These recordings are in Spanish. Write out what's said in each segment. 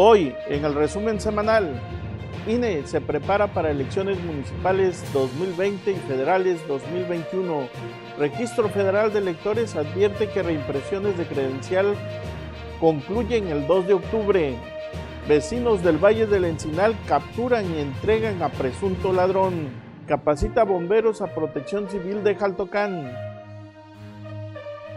Hoy, en el resumen semanal, INE se prepara para elecciones municipales 2020 y federales 2021. Registro Federal de Electores advierte que reimpresiones de credencial concluyen el 2 de octubre. Vecinos del Valle del Encinal capturan y entregan a presunto ladrón. Capacita bomberos a protección civil de Jaltocán.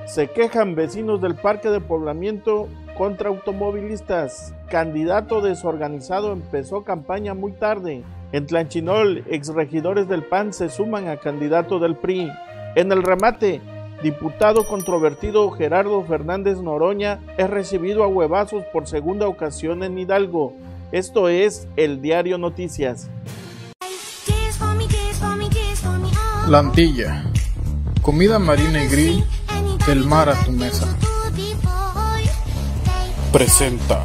Se quejan vecinos del parque de poblamiento contra automovilistas. Candidato desorganizado empezó campaña muy tarde. En Tlanchinol, exregidores del PAN se suman a candidato del PRI. En el remate, diputado controvertido Gerardo Fernández Noroña es recibido a huevazos por segunda ocasión en Hidalgo. Esto es el Diario Noticias. Lantilla. Comida marina y grill del mar a tu mesa. Presenta.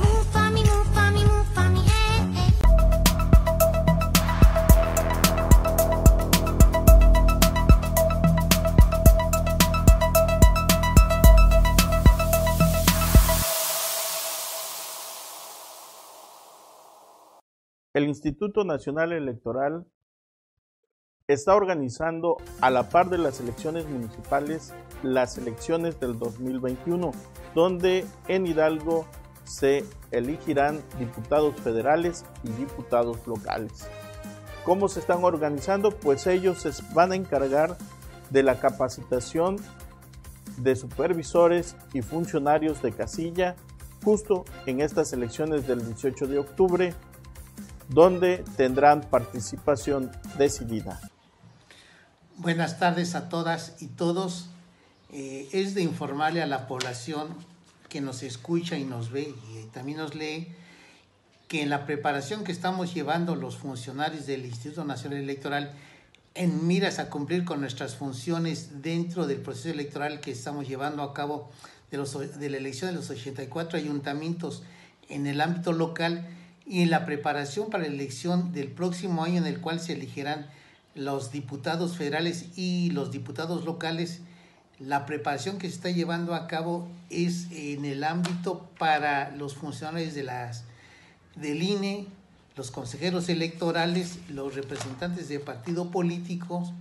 El Instituto Nacional Electoral está organizando a la par de las elecciones municipales las elecciones del 2021, donde en Hidalgo se elegirán diputados federales y diputados locales. ¿Cómo se están organizando? Pues ellos se van a encargar de la capacitación de supervisores y funcionarios de casilla justo en estas elecciones del 18 de octubre donde tendrán participación decidida. Buenas tardes a todas y todos. Eh, es de informarle a la población que nos escucha y nos ve y también nos lee que en la preparación que estamos llevando los funcionarios del Instituto Nacional Electoral en miras a cumplir con nuestras funciones dentro del proceso electoral que estamos llevando a cabo de, los, de la elección de los 84 ayuntamientos en el ámbito local, y en la preparación para la elección del próximo año en el cual se elegirán los diputados federales y los diputados locales, la preparación que se está llevando a cabo es en el ámbito para los funcionarios de las, del INE, los consejeros electorales, los representantes de partido políticos,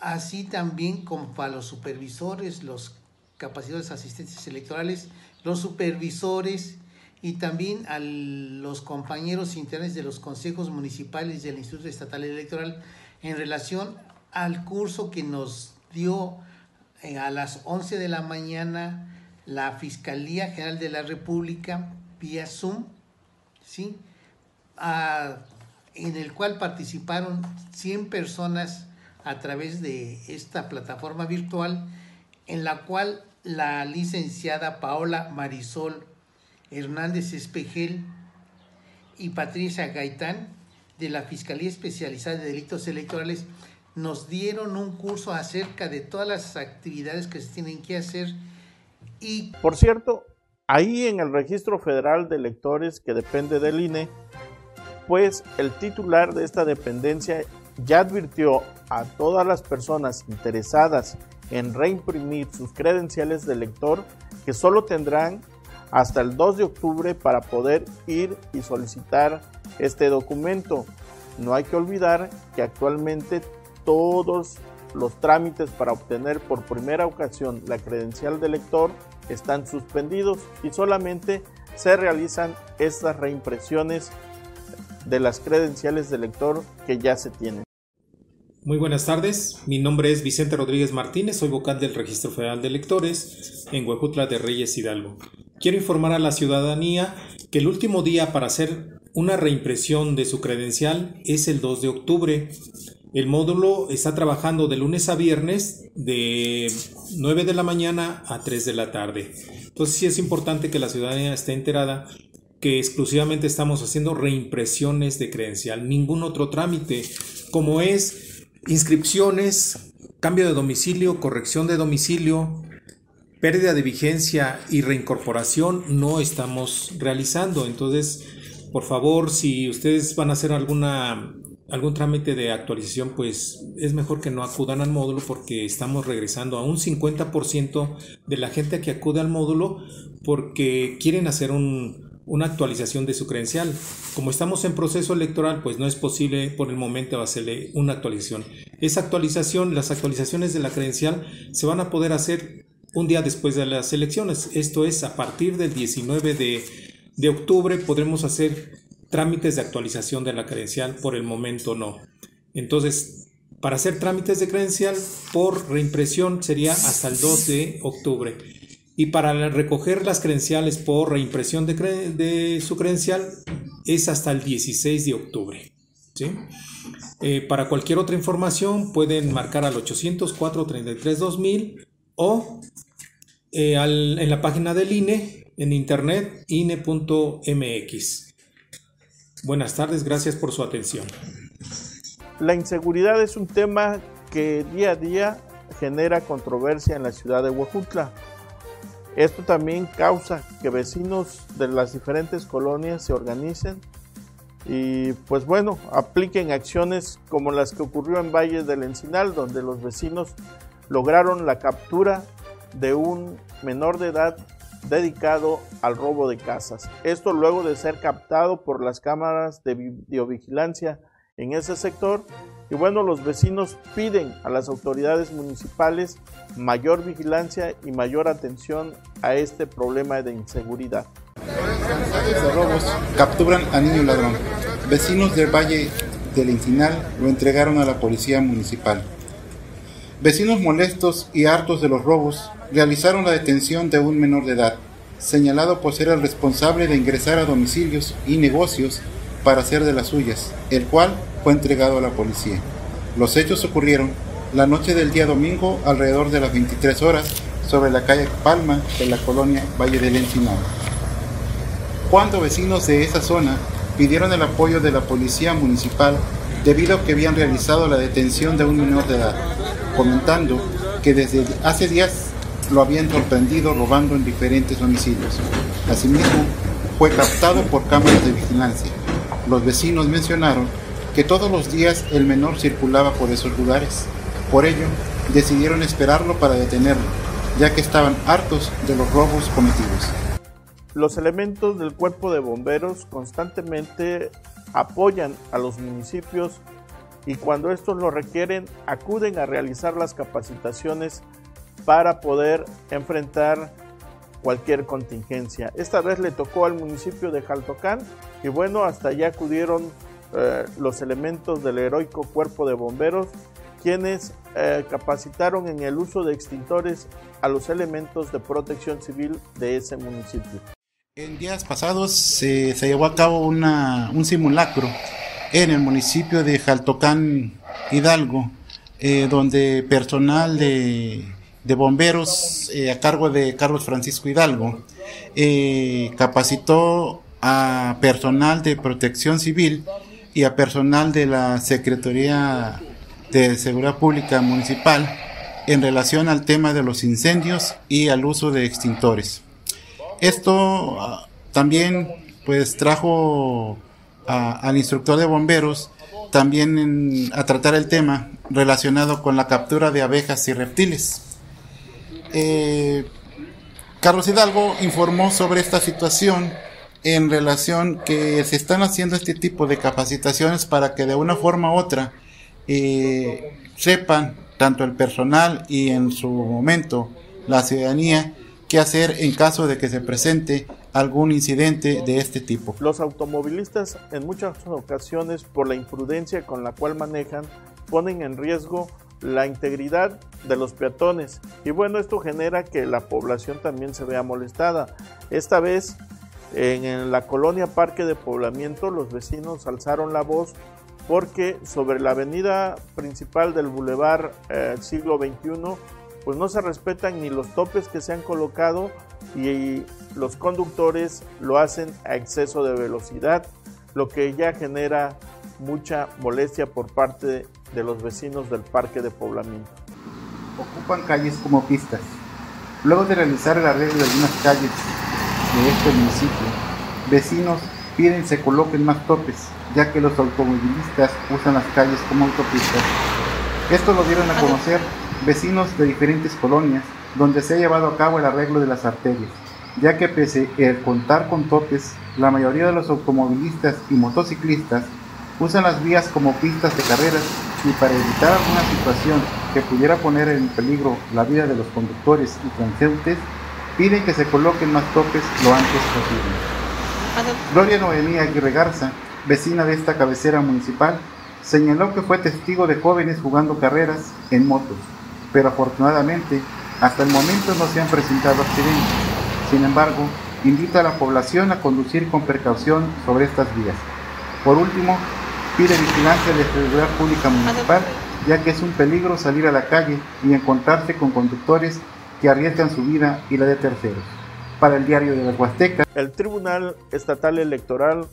así también como para los supervisores, los capacitados asistentes electorales, los supervisores, y también a los compañeros internos de los consejos municipales del Instituto Estatal Electoral en relación al curso que nos dio eh, a las 11 de la mañana la Fiscalía General de la República vía Zoom, ¿sí? en el cual participaron 100 personas a través de esta plataforma virtual, en la cual la licenciada Paola Marisol Hernández Espejel y Patricia Gaitán de la Fiscalía Especializada de Delitos Electorales nos dieron un curso acerca de todas las actividades que se tienen que hacer y... Por cierto, ahí en el Registro Federal de Electores que depende del INE, pues el titular de esta dependencia ya advirtió a todas las personas interesadas en reimprimir sus credenciales de elector que solo tendrán hasta el 2 de octubre para poder ir y solicitar este documento. No hay que olvidar que actualmente todos los trámites para obtener por primera ocasión la credencial de lector están suspendidos y solamente se realizan estas reimpresiones de las credenciales de lector que ya se tienen. Muy buenas tardes, mi nombre es Vicente Rodríguez Martínez, soy vocal del Registro Federal de Electores en Huejutla de Reyes Hidalgo. Quiero informar a la ciudadanía que el último día para hacer una reimpresión de su credencial es el 2 de octubre. El módulo está trabajando de lunes a viernes de 9 de la mañana a 3 de la tarde. Entonces sí es importante que la ciudadanía esté enterada que exclusivamente estamos haciendo reimpresiones de credencial, ningún otro trámite, como es inscripciones, cambio de domicilio, corrección de domicilio, pérdida de vigencia y reincorporación no estamos realizando. Entonces, por favor, si ustedes van a hacer alguna algún trámite de actualización, pues es mejor que no acudan al módulo porque estamos regresando a un 50% de la gente que acude al módulo porque quieren hacer un, una actualización de su credencial. Como estamos en proceso electoral, pues no es posible por el momento hacerle una actualización. Esa actualización, las actualizaciones de la credencial se van a poder hacer un día después de las elecciones. Esto es, a partir del 19 de, de octubre podremos hacer trámites de actualización de la credencial, por el momento no. Entonces, para hacer trámites de credencial por reimpresión sería hasta el 2 de octubre. Y para recoger las credenciales por reimpresión de, su credencial es hasta el 16 de octubre. Eh, para cualquier otra información pueden marcar al 804 33 2000 o eh, en la página del INE en internet ine.mx. Buenas tardes, gracias por su atención. La inseguridad es un tema que día a día genera controversia en la ciudad de Huejutla. Esto también causa que vecinos de las diferentes colonias se organicen y pues bueno, apliquen acciones como las que ocurrió en Valle del Encinal, donde los vecinos lograron la captura de un menor de edad dedicado al robo de casas. Esto luego de ser captado por las cámaras de videovigilancia en ese sector. Y bueno, los vecinos piden a las autoridades municipales mayor vigilancia y mayor atención a este problema de inseguridad. De robos capturan a niño ladrón. Vecinos del Valle del Incinal lo entregaron a la policía municipal. Vecinos molestos y hartos de los robos realizaron la detención de un menor de edad, señalado por ser el responsable de ingresar a domicilios y negocios para hacer de las suyas, el cual fue entregado a la policía. Los hechos ocurrieron la noche del día domingo alrededor de las 23 horas sobre la calle Palma de la colonia Valle del Encinado. Cuando vecinos de esa zona pidieron el apoyo de la policía municipal debido a que habían realizado la detención de un menor de edad, comentando que desde hace días lo habían sorprendido robando en diferentes domicilios. Asimismo, fue captado por cámaras de vigilancia. Los vecinos mencionaron que todos los días el menor circulaba por esos lugares. Por ello, decidieron esperarlo para detenerlo, ya que estaban hartos de los robos cometidos. Los elementos del cuerpo de bomberos constantemente apoyan a los municipios y cuando estos lo requieren acuden a realizar las capacitaciones para poder enfrentar cualquier contingencia. Esta vez le tocó al municipio de Jaltocán y bueno, hasta allá acudieron eh, los elementos del heroico cuerpo de bomberos, quienes eh, capacitaron en el uso de extintores a los elementos de protección civil de ese municipio. En días pasados se, llevó a cabo un simulacro en el municipio de Jaltocán, Hidalgo, eh, donde personal de, bomberos a cargo de Carlos Francisco Hidalgo capacitó a personal de protección civil y a personal de la Secretaría de Seguridad Pública Municipal en relación al tema de los incendios y al uso de extintores. Esto ah, también pues trajo al instructor de bomberos también a tratar el tema relacionado con la captura de abejas y reptiles. Eh, Carlos Hidalgo informó sobre esta situación en relación que se están haciendo este tipo de capacitaciones para que de una forma u otra eh, sepan tanto el personal y en su momento la ciudadanía qué hacer en caso de que se presente algún incidente de este tipo. Los automovilistas en muchas ocasiones por la imprudencia con la cual manejan ponen en riesgo la integridad de los peatones y bueno esto genera que la población también se vea molestada. Esta vez en la colonia Parque de Poblamiento los vecinos alzaron la voz porque sobre la avenida principal del Boulevard eh, Siglo XXI pues no se respetan ni los topes que se han colocado y los conductores lo hacen a exceso de velocidad, lo que ya genera mucha molestia por parte de los vecinos del parque de poblamiento. Ocupan calles como pistas. Luego de realizar el arreglo de algunas calles de este municipio, vecinos piden se coloquen más topes, ya que los automovilistas usan las calles como autopistas. Esto lo dieron a conocer vecinos de diferentes colonias, donde se ha llevado a cabo el arreglo de las arterias. ya que pese a contar con topes, la mayoría de los automovilistas y motociclistas usan las vías como pistas de carreras y para evitar alguna situación que pudiera poner en peligro la vida de los conductores y transeúntes, piden que se coloquen más topes lo antes posible. Gloria Noemí Aguirre Garza, vecina de esta cabecera municipal, señaló que fue testigo de jóvenes jugando carreras en motos, pero afortunadamente hasta el momento no se han presentado accidentes. Sin embargo, invita a la población a conducir con precaución sobre estas vías. Por último, pide vigilancia de seguridad pública municipal, ya que es un peligro salir a la calle y encontrarse con conductores que arriesgan su vida y la de terceros. Para el diario de la Huasteca, el Tribunal Estatal Electoral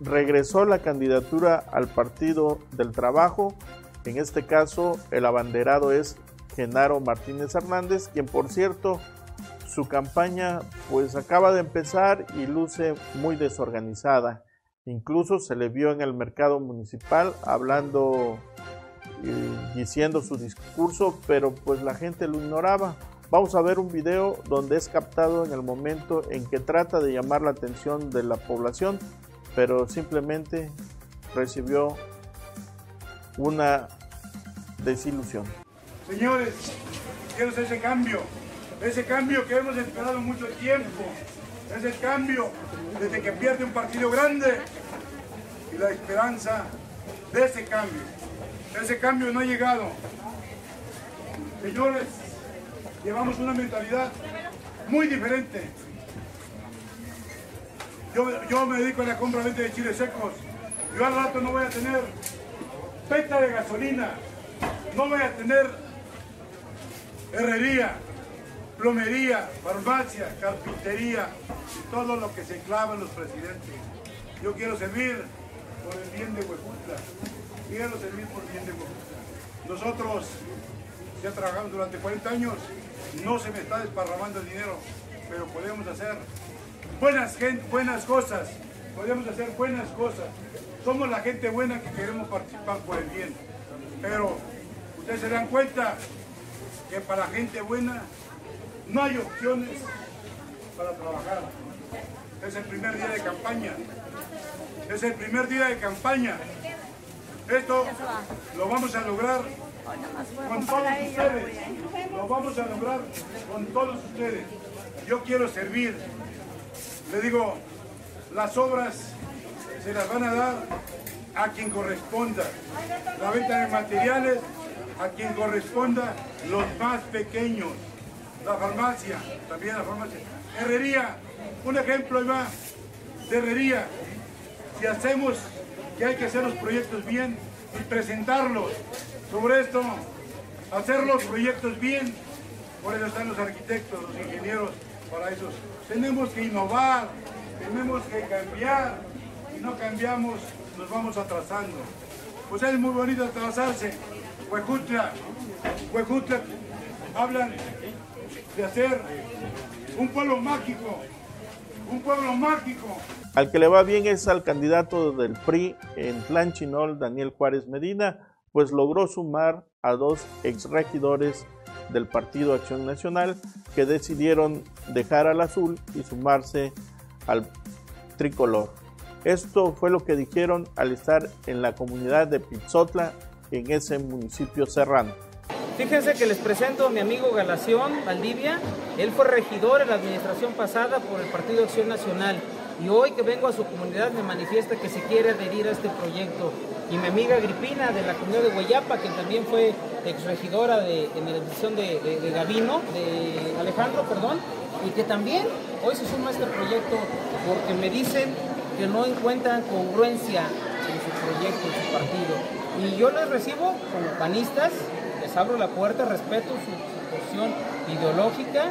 regresó la candidatura al Partido del Trabajo. En este caso, el abanderado es Genaro Martínez Hernández, quien por cierto, su campaña pues acaba de empezar y luce muy desorganizada. Incluso se le vio en el mercado municipal hablando y diciendo su discurso, pero pues la gente lo ignoraba. Vamos a ver un video donde es captado en el momento en que trata de llamar la atención de la población, pero simplemente recibió una desilusión. Señores, quiero ese cambio, ese cambio que hemos esperado mucho tiempo, es el cambio desde que pierde un partido grande y la esperanza de ese cambio. Ese cambio no ha llegado. Señores, llevamos una mentalidad muy diferente. Yo, me dedico a la compra-venta de chiles secos. Yo al rato no voy a tener peta de gasolina, no voy a tener herrería, plomería, farmacia, carpintería y todo lo que se clavan los presidentes. Yo quiero servir por el bien de Huejutla. Quiero servir por el bien de Huejutla. Nosotros ya trabajamos durante 40 años, no se me está desparramando el dinero, pero podemos hacer buenas, buenas cosas, podemos hacer buenas cosas. Somos la gente buena que queremos participar por el bien. Pero ustedes se dan cuenta que para gente buena no hay opciones para trabajar. Es el primer día de campaña. Es el primer día de campaña. Esto lo vamos a lograr con todos ustedes. Lo vamos a lograr con todos ustedes. Yo quiero servir. Le digo, las obras se las van a dar a quien corresponda. La venta de materiales a quien corresponda, los más pequeños. La farmacia, también la farmacia. Herrería, un ejemplo más de herrería. Si hacemos que hay que hacer los proyectos bien y presentarlos sobre esto, hacer los proyectos bien, por eso están los arquitectos, los ingenieros, para eso. Tenemos que innovar, tenemos que cambiar, y no cambiamos, nos vamos atrasando. Pues es muy bonito atrasarse. Huejutla, Huejutla, hablan de hacer un pueblo mágico, un pueblo mágico. Al que le va bien es al candidato del PRI en Tlanchinol, Daniel Juárez Medina, pues logró sumar a dos exregidores del Partido Acción Nacional que decidieron dejar al azul y sumarse al tricolor. Esto fue lo que dijeron al estar en la comunidad de Pizzotla, en ese municipio serrano. Fíjense que les presento a mi amigo Galación Valdivia. Él fue regidor en la administración pasada por el Partido Acción Nacional y hoy que vengo a su comunidad me manifiesta que se quiere adherir a este proyecto. Y mi amiga Agripina de la comunidad de Guayapa, que también fue exregidora de, en la elección de, de, Gavino, de Alejandro, perdón, y que también hoy se suma a este proyecto porque me dicen que no encuentran congruencia en su proyecto, en su partido. Y yo les recibo como panistas, les abro la puerta, respeto su, posición ideológica,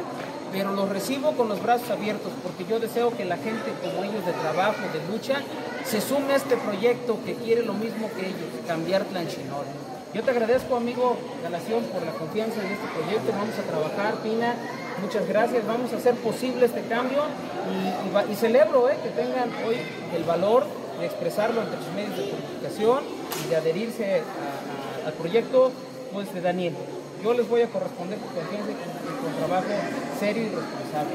pero los recibo con los brazos abiertos porque yo deseo que la gente como ellos de trabajo, de lucha, se sume a este proyecto que quiere lo mismo que ellos, cambiar Tlanchinol. Yo te agradezco, amigo Galación, por la confianza en este proyecto. Vamos a trabajar, Pina. Muchas gracias. Vamos a hacer posible este cambio y, celebro eh, que tengan hoy el valor de expresarlo entre sus medios de comunicación y de adherirse al proyecto pues, de Daniel. Yo les voy a corresponder con confianza y con, trabajo serio y responsable.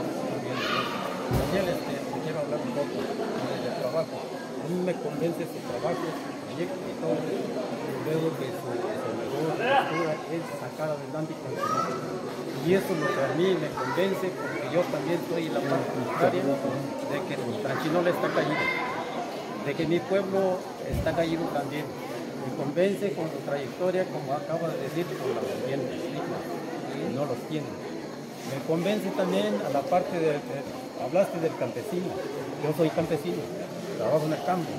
Daniel, este, quiero hablar un poco del trabajo. A mí me convence su trabajo, su proyecto y todo. Veo que su, su es sacar adelante con Y eso es lo que a mí me convence, porque yo también en la parte de que Tranchinola está caído, de que mi pueblo está caído también. Me convence con su trayectoria, como acaba de decir, con la ambiente, no los tiene. Me convence también a la parte de, hablaste del campesino. Yo soy campesino, trabajo en el campo.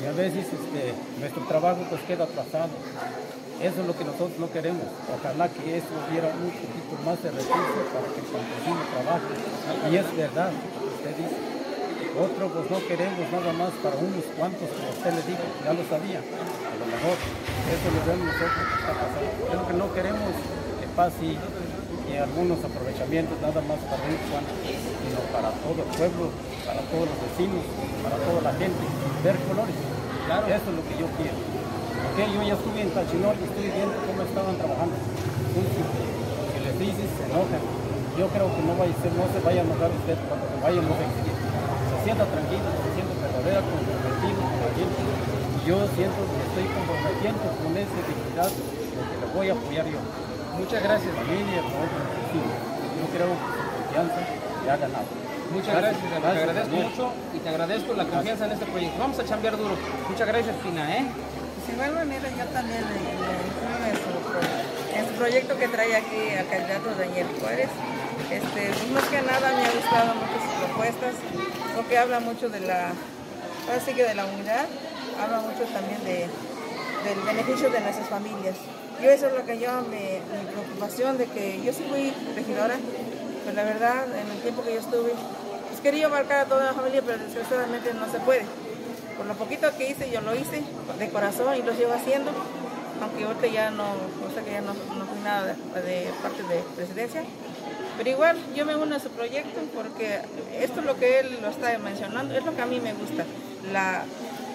Y a veces este, nuestro trabajo pues queda atrasado. Eso es lo que nosotros no queremos. Ojalá que eso hubiera un poquito más de recursos para que el campesino trabaje. Y es verdad usted dice. Otro pues no queremos nada más para unos cuantos, como usted le dijo, ya lo sabía. A lo mejor eso lo vemos nosotros que está pasando. Es lo que no queremos que pase y algunos aprovechamientos nada más para unos cuantos sino para todo el pueblo, para todos los vecinos, para toda la gente, ver colores. Claro. Eso es lo que yo quiero. Okay, yo ya estuve en Tachinol y estoy viendo cómo estaban trabajando. Que les dices, se enojan. Yo creo que no, vaya a ser, no se vaya a enojar usted cuando se vaya a exigir. Sienta tranquilo, se sienta verdadera, comprometido con la gente. Y yo siento que estoy comprometiendo con esa dignidad de que le voy a apoyar yo. Muchas gracias, familia, por Yo creo que confianza ya ganado. Muchas gracias, te agradezco mucho y te agradezco la confianza en este proyecto. Vamos a chambear duro. Muchas gracias, Pina, ¿eh? Pues igual manera yo también le, le en, su, en su proyecto que trae aquí al candidato Daniel Juárez. Este, pues más que nada me ha gustado mucho propuestas, porque habla mucho de la, así que de la unidad, habla mucho también de, del beneficio de nuestras familias. Yo eso es lo que yo, me, mi preocupación de que yo sí fui regidora, pues la verdad, en el tiempo que yo estuve, pues quería abarcar a toda la familia, pero desgraciadamente no se puede. Por lo poquito que hice, yo lo hice de corazón y lo sigo haciendo, aunque ahorita ya no, o sea que ya no, no fui nada de, parte de presidencia. Pero igual yo me uno a su proyecto porque esto es lo que él lo está mencionando, es lo que a mí me gusta, la,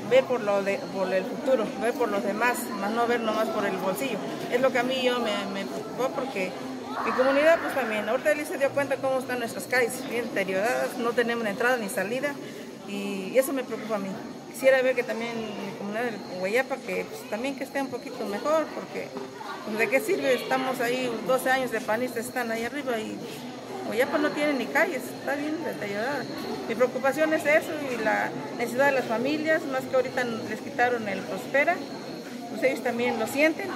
ver por, lo de, por el futuro, ver por los demás, más no ver nomás por el bolsillo. Es lo que a mí yo me, me preocupó porque mi comunidad pues también, ahorita él se dio cuenta cómo están nuestras calles, bien deterioradas, no tenemos entrada ni salida y eso me preocupa a mí. Quisiera ver que también de Guayapa, que pues, también que esté un poquito mejor, porque pues, de qué sirve, estamos ahí 12 años de panistas, están ahí arriba y Guayapa no tiene ni calles, está bien deteriorada. Mi preocupación es eso y la necesidad de las familias, más que ahorita les quitaron el Prospera, pues ellos también lo sienten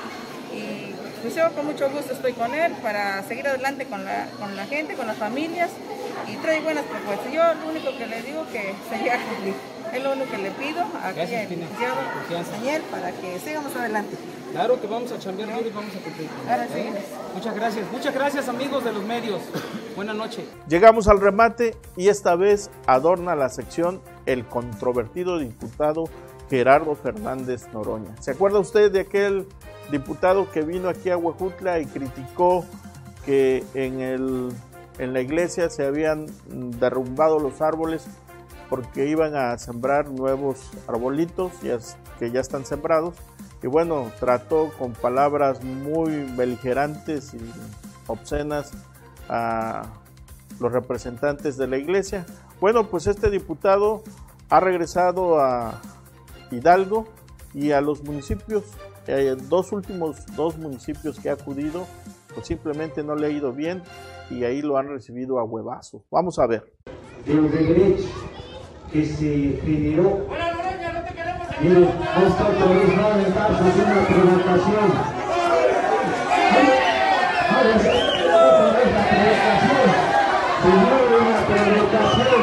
y pues yo con mucho gusto estoy con él para seguir adelante con la, con la gente, con las familias y trae buenas propuestas. Yo lo único que le digo que sería cumplir. Es lo único que le pido a Gracias, que Daniel para que sigamos adelante. Claro que vamos a chambear y vamos a cumplir. ¿Eh? Muchas gracias. Muchas gracias amigos de los medios. Buenas noches. Llegamos al remate y esta vez adorna la sección el controvertido diputado Gerardo Fernández Noroña. ¿Se acuerda usted de aquel diputado que vino aquí a Huejutla y criticó que en, el, en la iglesia se habían derrumbado los árboles porque iban a sembrar nuevos arbolitos que ya están sembrados. Y bueno, trató con palabras muy beligerantes y obscenas a los representantes de la iglesia. Bueno, pues este diputado ha regresado a Hidalgo y a los municipios eh, dos últimos dos municipios que ha acudido, pues simplemente no le ha ido bien y ahí lo han recibido a huevazo. Vamos a ver. Que se generó. Miren, esta autoridad va a aventar una provocación. Primero una provocación.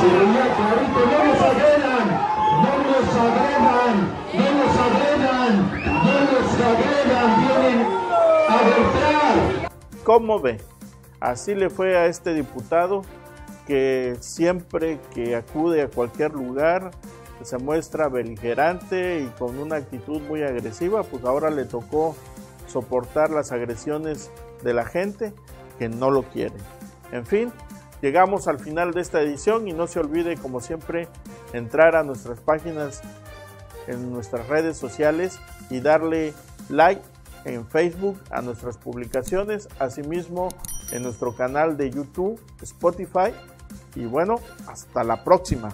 Se veía clarito, no nos agredan, no nos agredan, no nos agredan. ¿Cómo ve? Así le fue a este diputado que siempre que acude a cualquier lugar se muestra beligerante y con una actitud muy agresiva, pues ahora le tocó soportar las agresiones de la gente que no lo quiere. En fin, llegamos al final de esta edición y no se olvide, como siempre, entrar a nuestras páginas en nuestras redes sociales y darle like en Facebook a nuestras publicaciones, asimismo en nuestro canal de YouTube, Spotify Y bueno, hasta la próxima.